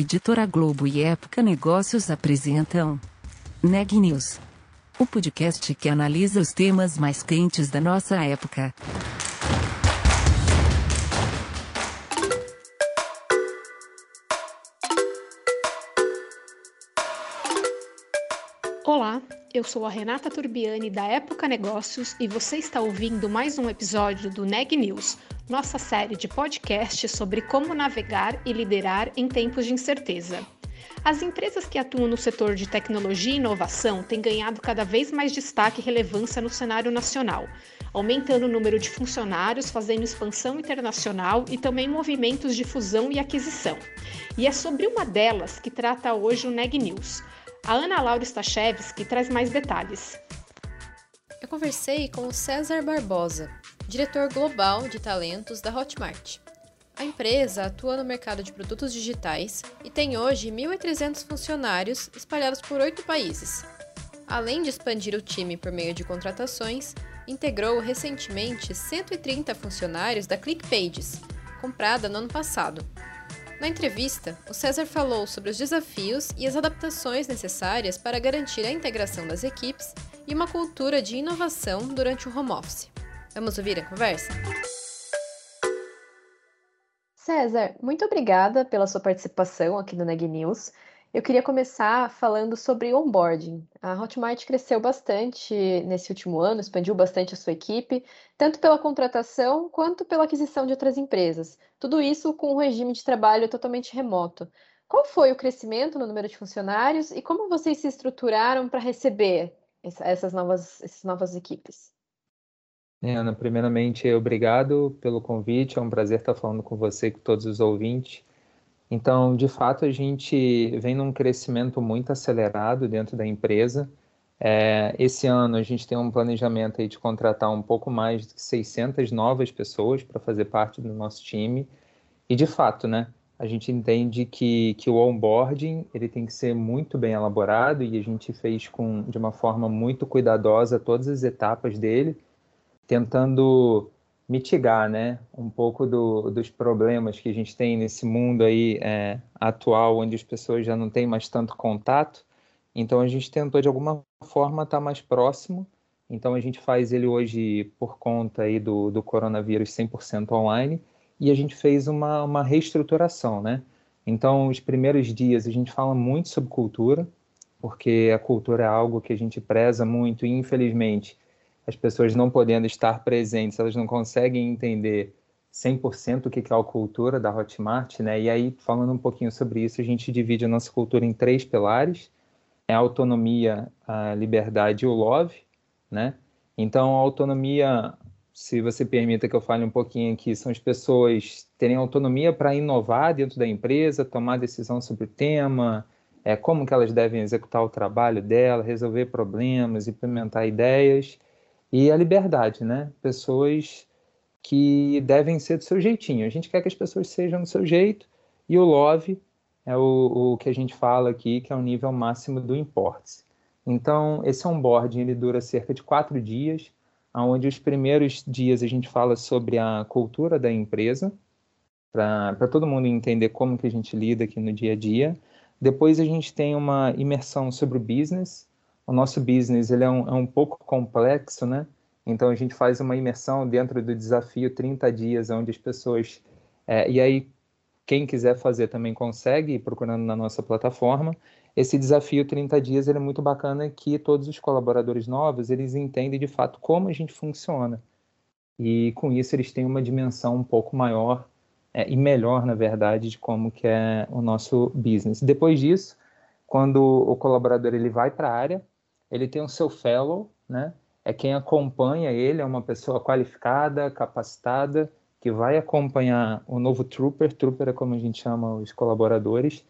Editora Globo e Época Negócios apresentam Neg News, o podcast que analisa os temas mais quentes da nossa época. Olá, eu sou a Renata Turbiani da Época Negócios e você está ouvindo mais um episódio do Neg News, nossa série de podcasts sobre como navegar e liderar em tempos de incerteza. As empresas que atuam no setor de tecnologia e inovação têm ganhado cada vez mais destaque e relevância no cenário nacional, aumentando o número de funcionários, fazendo expansão internacional e também movimentos de fusão e aquisição. E é sobre uma delas que trata hoje o Neg News. A Ana Laura Stachewski traz mais detalhes. Eu conversei com o César Barbosa, diretor global de talentos da Hotmart. A empresa atua no mercado de produtos digitais e tem hoje 1.300 funcionários espalhados por oito países. Além de expandir o time por meio de contratações, integrou recentemente 130 funcionários da ClickPages, comprada no ano passado. Na entrevista, o César falou sobre os desafios e as adaptações necessárias para garantir a integração das equipes e uma cultura de inovação durante o home office. Vamos ouvir a conversa? César, muito obrigada pela sua participação aqui no Neg News. Eu queria começar falando sobre onboarding. A Hotmart cresceu bastante nesse último ano, expandiu bastante a sua equipe, tanto pela contratação quanto pela aquisição de outras empresas. Tudo isso com um regime de trabalho totalmente remoto. Qual foi o crescimento no número de funcionários e como vocês se estruturaram para receber essas novas, essas novas equipes? É, Ana, primeiramente, obrigado pelo convite. É um prazer estar falando com você e com todos os ouvintes. Então, de fato, a gente vem num crescimento muito acelerado dentro da empresa. É, esse ano a gente tem um planejamento de contratar um pouco mais de 600 novas pessoas para fazer parte do nosso time. E, de fato, né, a gente entende que, que o onboarding ele tem que ser muito bem elaborado e a gente fez com, de uma forma muito cuidadosa todas as etapas dele tentando mitigar, né, um pouco do, dos problemas que a gente tem nesse mundo aí é, atual, onde as pessoas já não têm mais tanto contato. Então a gente tentou de alguma forma estar mais próximo. Então a gente faz ele hoje por conta aí do, do coronavírus 100% online e a gente fez uma, uma reestruturação, né? Então os primeiros dias a gente fala muito sobre cultura, porque a cultura é algo que a gente preza muito e infelizmente as pessoas não podendo estar presentes, elas não conseguem entender 100% o que é a cultura da Hotmart, né? E aí, falando um pouquinho sobre isso, a gente divide a nossa cultura em três pilares: é a autonomia, a liberdade e o love, né? Então, a autonomia, se você permita que eu fale um pouquinho aqui, são as pessoas terem autonomia para inovar dentro da empresa, tomar decisão sobre o tema, é, como que elas devem executar o trabalho dela, resolver problemas, implementar ideias e a liberdade, né? Pessoas que devem ser do seu jeitinho. A gente quer que as pessoas sejam do seu jeito e o love é o, o que a gente fala aqui, que é o nível máximo do importe. Então, esse onboarding ele dura cerca de quatro dias, onde os primeiros dias a gente fala sobre a cultura da empresa, para todo mundo entender como que a gente lida aqui no dia a dia. Depois a gente tem uma imersão sobre o business, o nosso business ele é um, é um pouco complexo, né? Então a gente faz uma imersão dentro do desafio 30 dias, onde as pessoas. É, e aí, quem quiser fazer também consegue, procurando na nossa plataforma. Esse desafio 30 dias ele é muito bacana que todos os colaboradores novos eles entendem de fato como a gente funciona. E com isso eles têm uma dimensão um pouco maior é, e melhor, na verdade, de como que é o nosso business. Depois disso, quando o colaborador ele vai para a área, ele tem o seu fellow, né? É quem acompanha ele, é uma pessoa qualificada, capacitada, que vai acompanhar o novo trooper, trooper é como a gente chama os colaboradores,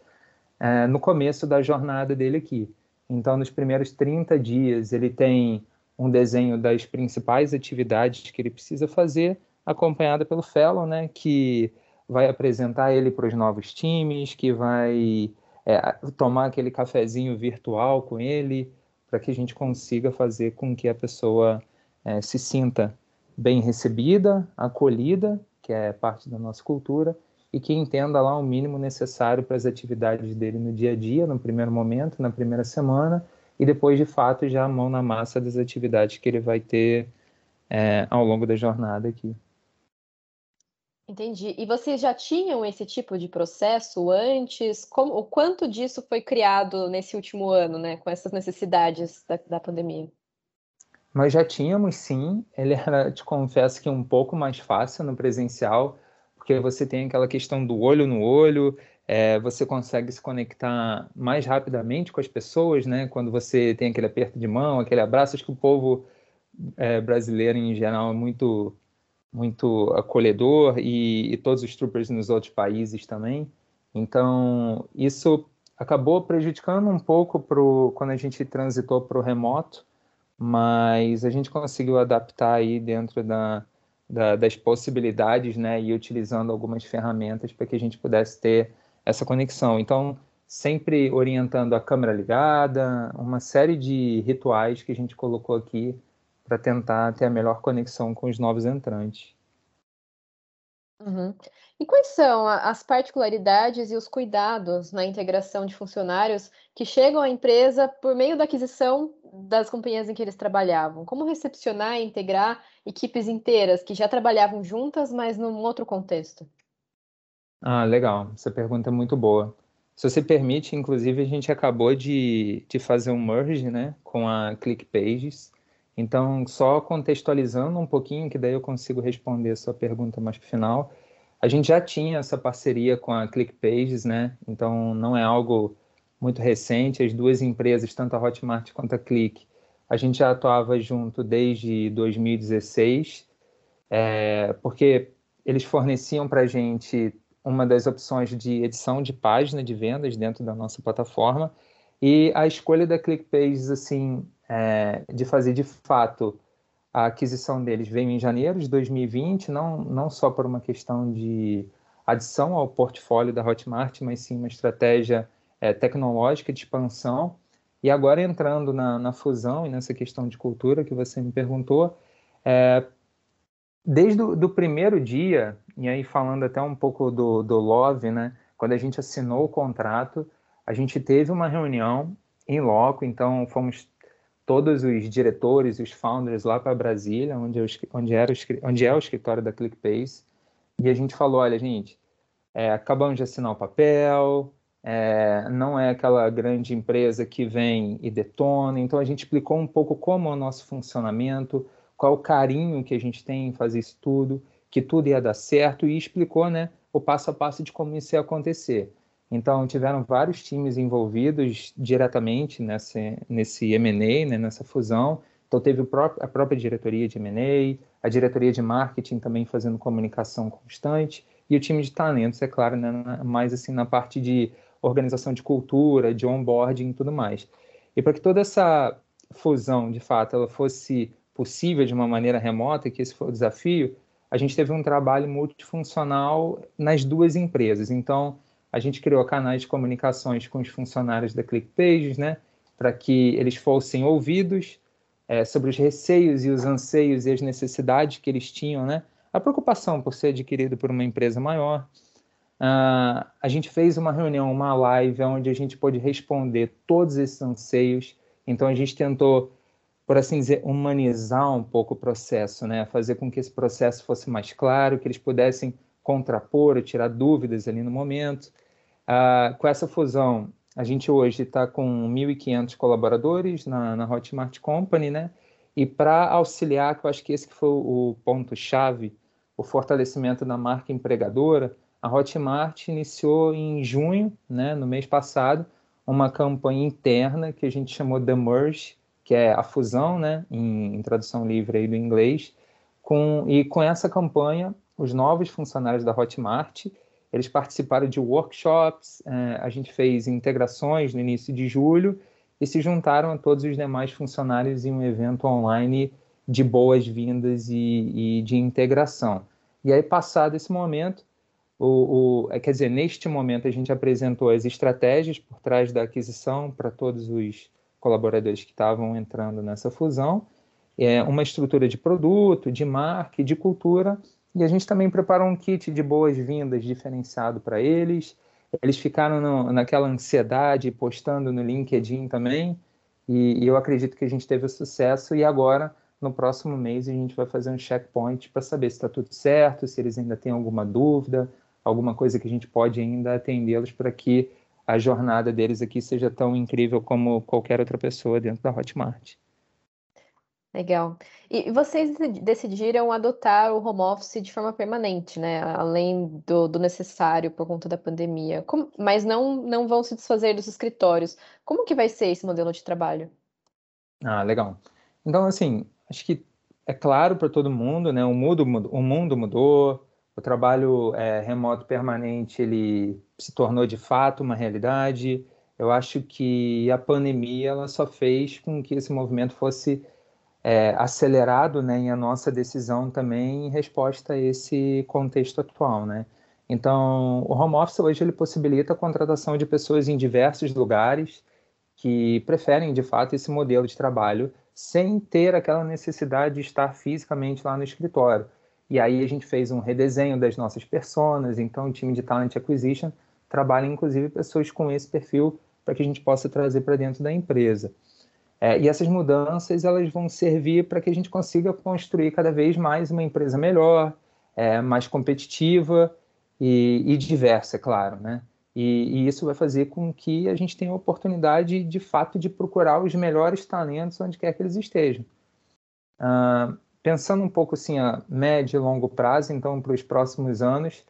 é, no começo da jornada dele aqui. Então, nos primeiros 30 dias, ele tem um desenho das principais atividades que ele precisa fazer, acompanhada pelo fellow, né, que vai apresentar ele para os novos times, que vai é, tomar aquele cafezinho virtual com ele, para que a gente consiga fazer com que a pessoa é, se sinta bem recebida, acolhida, que é parte da nossa cultura, e que entenda lá o mínimo necessário para as atividades dele no dia a dia, no primeiro momento, na primeira semana, e depois, de fato, já a mão na massa das atividades que ele vai ter é, ao longo da jornada aqui. Entendi. E vocês já tinham esse tipo de processo antes? Como, o quanto disso foi criado nesse último ano, né, com essas necessidades da, da pandemia? Nós já tínhamos, sim. Ele era, te confesso que um pouco mais fácil no presencial, porque você tem aquela questão do olho no olho, é, você consegue se conectar mais rapidamente com as pessoas, né? Quando você tem aquele aperto de mão, aquele abraço, acho que o povo é, brasileiro em geral é muito muito acolhedor e, e, todos os troopers nos outros países também. Então isso acabou prejudicando um pouco pro, quando a gente transitou para o remoto, mas a gente conseguiu adaptar aí dentro da, da, das possibilidades, né, e utilizando algumas ferramentas para que a gente pudesse ter essa conexão. Então, sempre orientando a câmera ligada, uma série de rituais que a gente colocou aqui para tentar ter a melhor conexão com os novos entrantes. Uhum. E quais são as particularidades e os cuidados na integração de funcionários que chegam à empresa por meio da aquisição das companhias em que eles trabalhavam? Como recepcionar e integrar equipes inteiras que já trabalhavam juntas, mas num outro contexto? Ah, legal. Essa pergunta é muito boa. Se você permite, inclusive, a gente acabou de, de fazer um merge né, com a ClickPages. Então, só contextualizando um pouquinho, que daí eu consigo responder a sua pergunta mais final. A gente já tinha essa parceria com a ClickPages, né? Então, não é algo muito recente. As duas empresas, tanto a Hotmart quanto a Click, a gente já atuava junto desde 2016, é, porque eles forneciam para a gente uma das opções de edição de página de vendas dentro da nossa plataforma e a escolha da ClickPages, assim, é, de fazer de fato a aquisição deles veio em janeiro de 2020, não, não só por uma questão de adição ao portfólio da Hotmart, mas sim uma estratégia é, tecnológica de expansão. E agora entrando na, na, fusão e nessa questão de cultura que você me perguntou, é, desde o do primeiro dia, e aí falando até um pouco do, do Love, né, quando a gente assinou o contrato, a gente teve uma reunião em loco, então fomos todos os diretores, os founders lá para Brasília, onde, eu, onde, era onde é o escritório da ClickPace, e a gente falou, olha, gente, é, acabamos de assinar o papel, é, não é aquela grande empresa que vem e detona, então a gente explicou um pouco como é o nosso funcionamento, qual o carinho que a gente tem em fazer isso tudo, que tudo ia dar certo, e explicou né, o passo a passo de como isso ia acontecer. Então, tiveram vários times envolvidos diretamente nesse, nesse M&A, né, nessa fusão. Então, teve a própria diretoria de M&A, a diretoria de marketing também fazendo comunicação constante, e o time de talentos, é claro, né, mais assim na parte de organização de cultura, de onboarding e tudo mais. E para que toda essa fusão, de fato, ela fosse possível de uma maneira remota, que esse foi o desafio, a gente teve um trabalho multifuncional nas duas empresas. Então, a gente criou canais de comunicações com os funcionários da ClickPages, né, para que eles fossem ouvidos é, sobre os receios e os anseios e as necessidades que eles tinham, né, a preocupação por ser adquirido por uma empresa maior. Uh, a gente fez uma reunião, uma live, onde a gente pôde responder todos esses anseios. Então, a gente tentou, por assim dizer, humanizar um pouco o processo, né? fazer com que esse processo fosse mais claro, que eles pudessem contrapor, tirar dúvidas ali no momento. Ah, com essa fusão, a gente hoje está com 1.500 colaboradores na, na Hotmart Company, né? E para auxiliar, que eu acho que esse que foi o ponto-chave, o fortalecimento da marca empregadora, a Hotmart iniciou em junho, né, no mês passado, uma campanha interna que a gente chamou The Merge, que é a fusão, né, em, em tradução livre aí do inglês, com, e com essa campanha os novos funcionários da Hotmart. Eles participaram de workshops, é, a gente fez integrações no início de julho e se juntaram a todos os demais funcionários em um evento online de boas-vindas e, e, de integração. E aí, passado esse momento, o, o, é, quer dizer, neste momento a gente apresentou as estratégias por trás da aquisição para todos os colaboradores que estavam entrando nessa fusão, é, uma estrutura de produto, de marca e de cultura, E a gente também preparou um kit de boas-vindas diferenciado para eles. Eles ficaram no, naquela ansiedade, postando no LinkedIn também. E, e, eu acredito que a gente teve sucesso. E agora, no próximo mês, a gente vai fazer um checkpoint para saber se está tudo certo, se eles ainda têm alguma dúvida, alguma coisa que a gente pode ainda atendê-los para que a jornada deles aqui seja tão incrível como qualquer outra pessoa dentro da Hotmart. Legal. E vocês decidiram adotar o home office de forma permanente, né? Além do, do necessário por conta da pandemia. Como, mas não, não vão se desfazer dos escritórios. Como que vai ser esse modelo de trabalho? Ah, legal. Então, assim, acho que é claro para todo mundo, né? O mundo, o mundo mudou, o trabalho é, remoto permanente ele se tornou de fato uma realidade. Eu acho que a pandemia ela só fez com que esse movimento fosse é, acelerado né, em a nossa decisão também em resposta a esse contexto atual. Né? Então, o home office hoje ele possibilita a contratação de pessoas em diversos lugares que preferem, de fato, esse modelo de trabalho sem ter aquela necessidade de estar fisicamente lá no escritório. E aí a gente fez um redesenho das nossas personas, então o time de Talent Acquisition trabalha inclusive pessoas com esse perfil para que a gente possa trazer para dentro da empresa. É, e essas mudanças elas vão servir para que a gente consiga construir cada vez mais uma empresa melhor, é, mais competitiva e, e, diversa, é claro, né? E, e, isso vai fazer com que a gente tenha a oportunidade, de fato, de procurar os melhores talentos onde quer que eles estejam. Ah, pensando um pouco assim a médio e longo prazo, então para os próximos anos,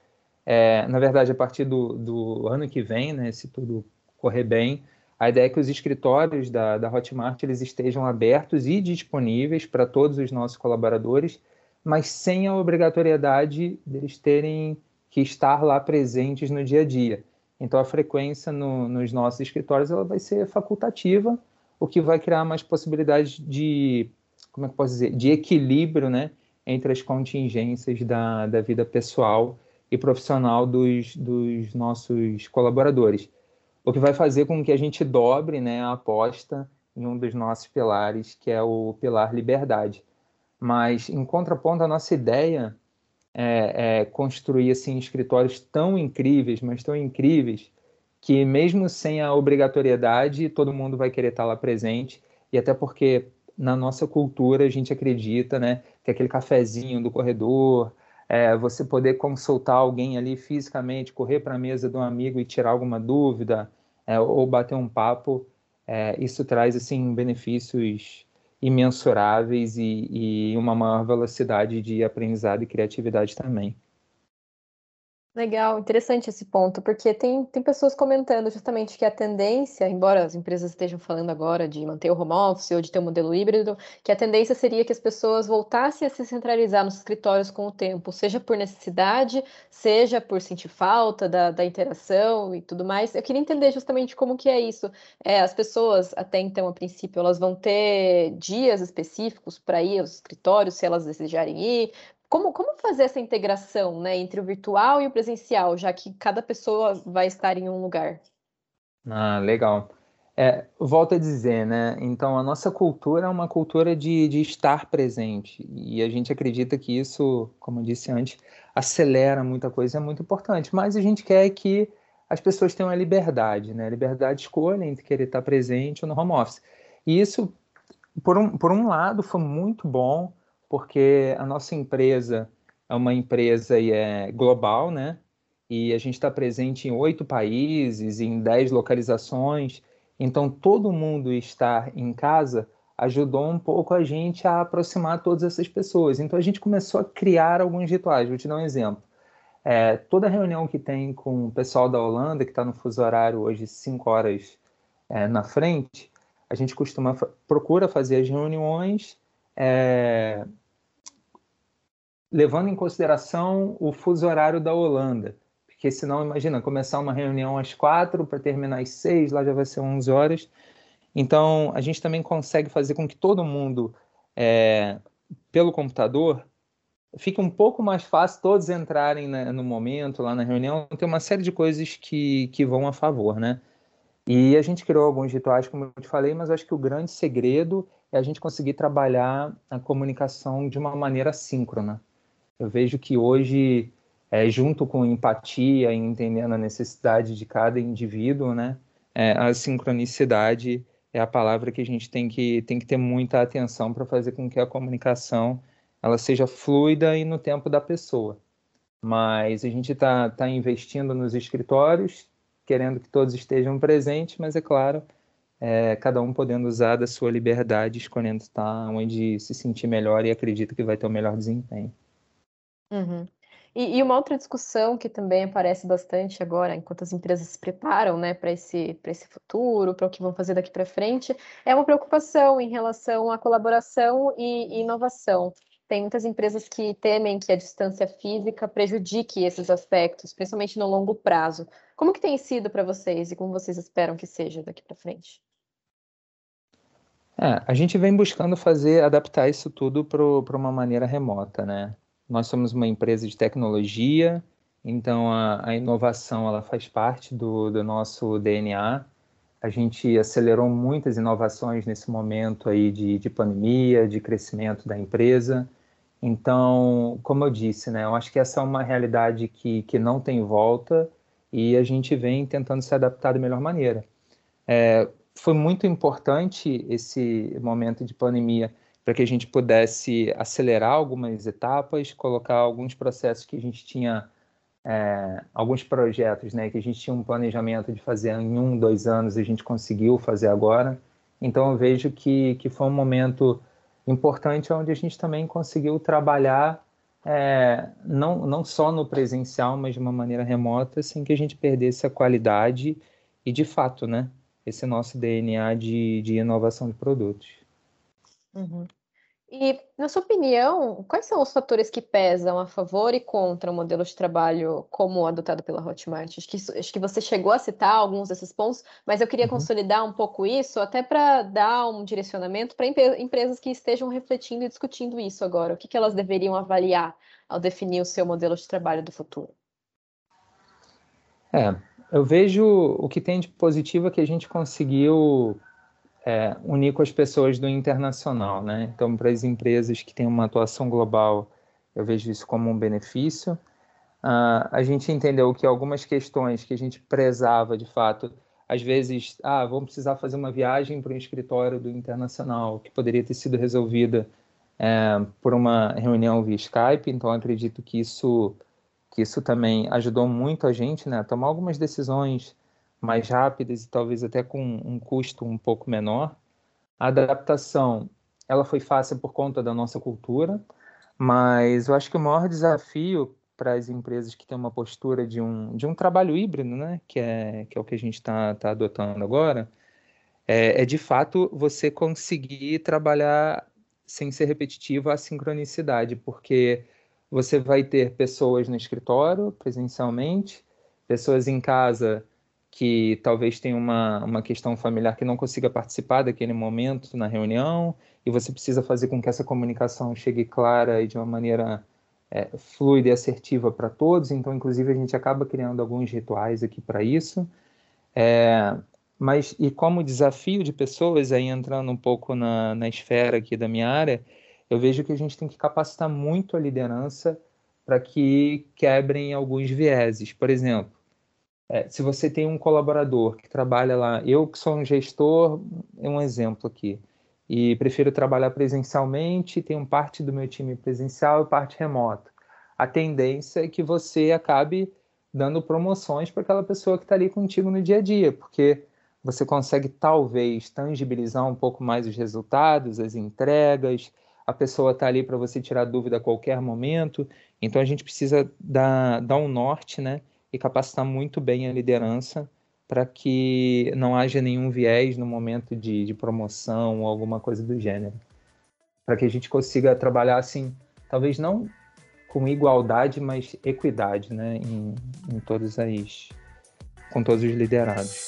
é, na verdade a partir do, do ano que vem, né, se tudo correr bem, a ideia é que os escritórios da, da Hotmart eles estejam abertos e disponíveis para todos os nossos colaboradores, mas sem a obrigatoriedade deles terem que estar lá presentes no dia a dia. Então, a frequência no, nos nossos escritórios ela vai ser facultativa, o que vai criar mais possibilidades de, como é que posso dizer, de equilíbrio, né, entre as contingências da, da vida pessoal e profissional dos, dos nossos colaboradores o que vai fazer com que a gente dobre né, a aposta em um dos nossos pilares, que é o pilar liberdade. Mas, em contraponto, a nossa ideia é, é construir assim, escritórios tão incríveis, mas tão incríveis, que mesmo sem a obrigatoriedade, todo mundo vai querer estar lá presente, e até porque na nossa cultura a gente acredita né, que aquele cafezinho do corredor, é, você poder consultar alguém ali fisicamente, correr para a mesa de um amigo e tirar alguma dúvida, é, ou bater um papo, é, isso traz assim benefícios imensuráveis e, e uma maior velocidade de aprendizado e criatividade também. Legal, interessante esse ponto, porque tem, tem pessoas comentando justamente que a tendência, embora as empresas estejam falando agora de manter o home office ou de ter um modelo híbrido, que a tendência seria que as pessoas voltassem a se centralizar nos escritórios com o tempo, seja por necessidade, seja por sentir falta da, da interação e tudo mais. Eu queria entender justamente como que é isso. É, as pessoas, até então, a princípio, elas vão ter dias específicos para ir aos escritórios, se elas desejarem ir, como, como fazer essa integração né, entre o virtual e o presencial, já que cada pessoa vai estar em um lugar? Ah, legal. É, volto a dizer, né? Então, a nossa cultura é uma cultura de, de estar presente. E a gente acredita que isso, como eu disse antes, acelera muita coisa, é muito importante. Mas a gente quer que as pessoas tenham a liberdade, né? Liberdade de escolha entre querer estar presente ou no home office. E isso, por um, por um lado, foi muito bom, porque a nossa empresa é uma empresa e é global, né? E a gente está presente em oito países, em dez localizações. Então, todo mundo estar em casa ajudou um pouco a gente a aproximar todas essas pessoas. Então, a gente começou a criar alguns rituais. Vou te dar um exemplo. É, toda reunião que tem com o pessoal da Holanda, que está no fuso horário hoje cinco horas é, na frente, a gente costuma procura fazer as reuniões é, levando em consideração o fuso horário da Holanda. Porque senão, imagina, começar uma reunião às quatro para terminar às seis, lá já vai ser 11 horas. Então, a gente também consegue fazer com que todo mundo, é, pelo computador, fique um pouco mais fácil todos entrarem no momento, lá na reunião. Tem uma série de coisas que, que vão a favor, né? E a gente criou alguns rituais, como eu te falei, mas acho que o grande segredo é a gente conseguir trabalhar a comunicação de uma maneira síncrona. Eu vejo que hoje, é, junto com empatia, entendendo a necessidade de cada indivíduo, né, é, a sincronicidade é a palavra que a gente tem que, tem que ter muita atenção para fazer com que a comunicação ela seja fluida e no tempo da pessoa. Mas a gente está tá investindo nos escritórios, querendo que todos estejam presentes, mas é claro, é, cada um podendo usar da sua liberdade, escolhendo estar onde se sentir melhor e acredita que vai ter o melhor desempenho. Uhum. E, e, uma outra discussão que também aparece bastante agora, enquanto as empresas se preparam né, para esse, esse futuro, para o que vão fazer daqui para frente, é uma preocupação em relação à colaboração e, e inovação. Tem muitas empresas que temem que a distância física prejudique esses aspectos, principalmente no longo prazo. Como que tem sido para vocês e como vocês esperam que seja daqui para frente? É, a gente vem buscando fazer, adaptar isso tudo para uma maneira remota, né? Nós somos uma empresa de tecnologia, então a, a inovação ela faz parte do, do nosso DNA. A gente acelerou muitas inovações nesse momento aí de, de pandemia, de crescimento da empresa. Então, como eu disse, né, eu acho que essa é uma realidade que, que não tem volta e a gente vem tentando se adaptar da melhor maneira. É, foi muito importante esse momento de pandemia para que a gente pudesse acelerar algumas etapas, colocar alguns processos que a gente tinha, é, alguns projetos, né, que a gente tinha um planejamento de fazer em um, dois anos, a gente conseguiu fazer agora. Então eu vejo que, que foi um momento importante onde a gente também conseguiu trabalhar é, não, não só no presencial, mas de uma maneira remota, sem que a gente perdesse a qualidade e, de fato, né, esse nosso DNA de, de inovação de produtos. Uhum. E, na sua opinião, quais são os fatores que pesam a favor e contra o modelo de trabalho como adotado pela Hotmart? Acho que, acho que você chegou a citar alguns desses pontos, mas eu queria uhum. consolidar um pouco isso, até para dar um direcionamento para empresas que estejam refletindo e discutindo isso agora. O que, que elas deveriam avaliar ao definir o seu modelo de trabalho do futuro? É, eu vejo o que tem de positivo é que a gente conseguiu é, unir com as pessoas do internacional, né? Então, para as empresas que têm uma atuação global, eu vejo isso como um benefício. Uh, a gente entendeu que algumas questões que a gente prezava de fato, às vezes, ah, vamos precisar fazer uma viagem para um escritório do internacional, que poderia ter sido resolvida é, por uma reunião via Skype. Então, acredito que isso que isso também ajudou muito a gente né, a tomar algumas decisões mais rápidas e talvez até com um custo um pouco menor. A adaptação ela foi fácil por conta da nossa cultura, mas eu acho que o maior desafio para as empresas que têm uma postura de um, de um trabalho híbrido, né, que é, que é o que a gente está tá adotando agora, é, é de fato você conseguir trabalhar sem ser repetitivo a sincronicidade, porque você vai ter pessoas no escritório, presencialmente, pessoas em casa que talvez tenham uma, uma questão familiar que não consiga participar daquele momento na reunião, e você precisa fazer com que essa comunicação chegue clara e de uma maneira é, fluida e assertiva para todos. Então, inclusive, a gente acaba criando alguns rituais aqui para isso. É, mas, e como desafio de pessoas, aí entrando um pouco na, na esfera aqui da minha área, eu vejo que a gente tem que capacitar muito a liderança para que quebrem alguns vieses. Por exemplo, é, se você tem um colaborador que trabalha lá, eu que sou um gestor, é um exemplo aqui, e prefiro trabalhar presencialmente, tenho parte do meu time presencial e parte remota. A tendência é que você acabe dando promoções para aquela pessoa que está ali contigo no dia a dia, porque você consegue talvez tangibilizar um pouco mais os resultados, as entregas, a pessoa está ali para você tirar dúvida a qualquer momento. Então a gente precisa dar, dar um norte, né? E capacitar muito bem a liderança para que não haja nenhum viés no momento de, de promoção ou alguma coisa do gênero. Para que a gente consiga trabalhar assim, talvez não com igualdade, mas equidade, né? Em, em todas as. com todos os liderados.